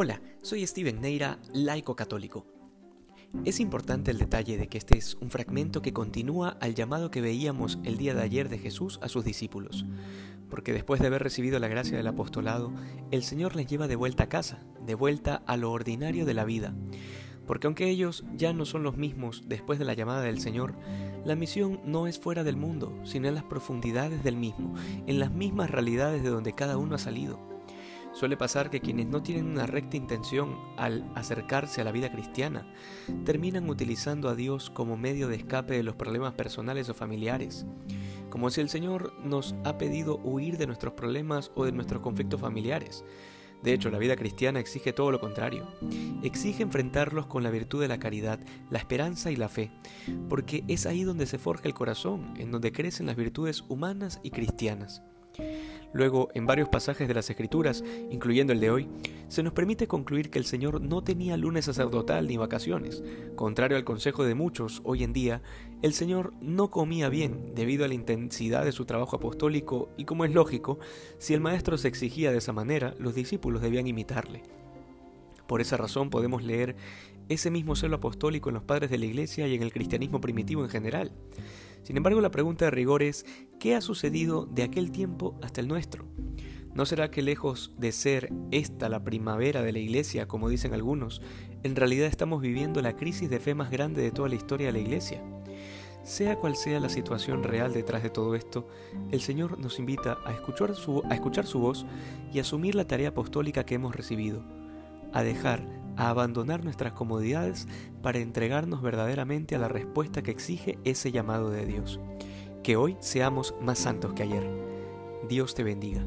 Hola, soy Steven Neira, laico católico. Es importante el detalle de que este es un fragmento que continúa al llamado que veíamos el día de ayer de Jesús a sus discípulos, porque después de haber recibido la gracia del apostolado, el Señor les lleva de vuelta a casa, de vuelta a lo ordinario de la vida, porque aunque ellos ya no son los mismos después de la llamada del Señor, la misión no es fuera del mundo, sino en las profundidades del mismo, en las mismas realidades de donde cada uno ha salido. Suele pasar que quienes no tienen una recta intención al acercarse a la vida cristiana terminan utilizando a Dios como medio de escape de los problemas personales o familiares, como si el Señor nos ha pedido huir de nuestros problemas o de nuestros conflictos familiares. De hecho, la vida cristiana exige todo lo contrario. Exige enfrentarlos con la virtud de la caridad, la esperanza y la fe, porque es ahí donde se forja el corazón, en donde crecen las virtudes humanas y cristianas. Luego, en varios pasajes de las Escrituras, incluyendo el de hoy, se nos permite concluir que el Señor no tenía lunes sacerdotal ni vacaciones. Contrario al consejo de muchos, hoy en día, el Señor no comía bien debido a la intensidad de su trabajo apostólico y como es lógico, si el Maestro se exigía de esa manera, los discípulos debían imitarle. Por esa razón podemos leer ese mismo celo apostólico en los padres de la Iglesia y en el cristianismo primitivo en general. Sin embargo, la pregunta de rigor es, ¿qué ha sucedido de aquel tiempo hasta el nuestro? ¿No será que lejos de ser esta la primavera de la Iglesia, como dicen algunos, en realidad estamos viviendo la crisis de fe más grande de toda la historia de la Iglesia? Sea cual sea la situación real detrás de todo esto, el Señor nos invita a escuchar su, a escuchar su voz y asumir la tarea apostólica que hemos recibido, a dejar a abandonar nuestras comodidades para entregarnos verdaderamente a la respuesta que exige ese llamado de Dios. Que hoy seamos más santos que ayer. Dios te bendiga.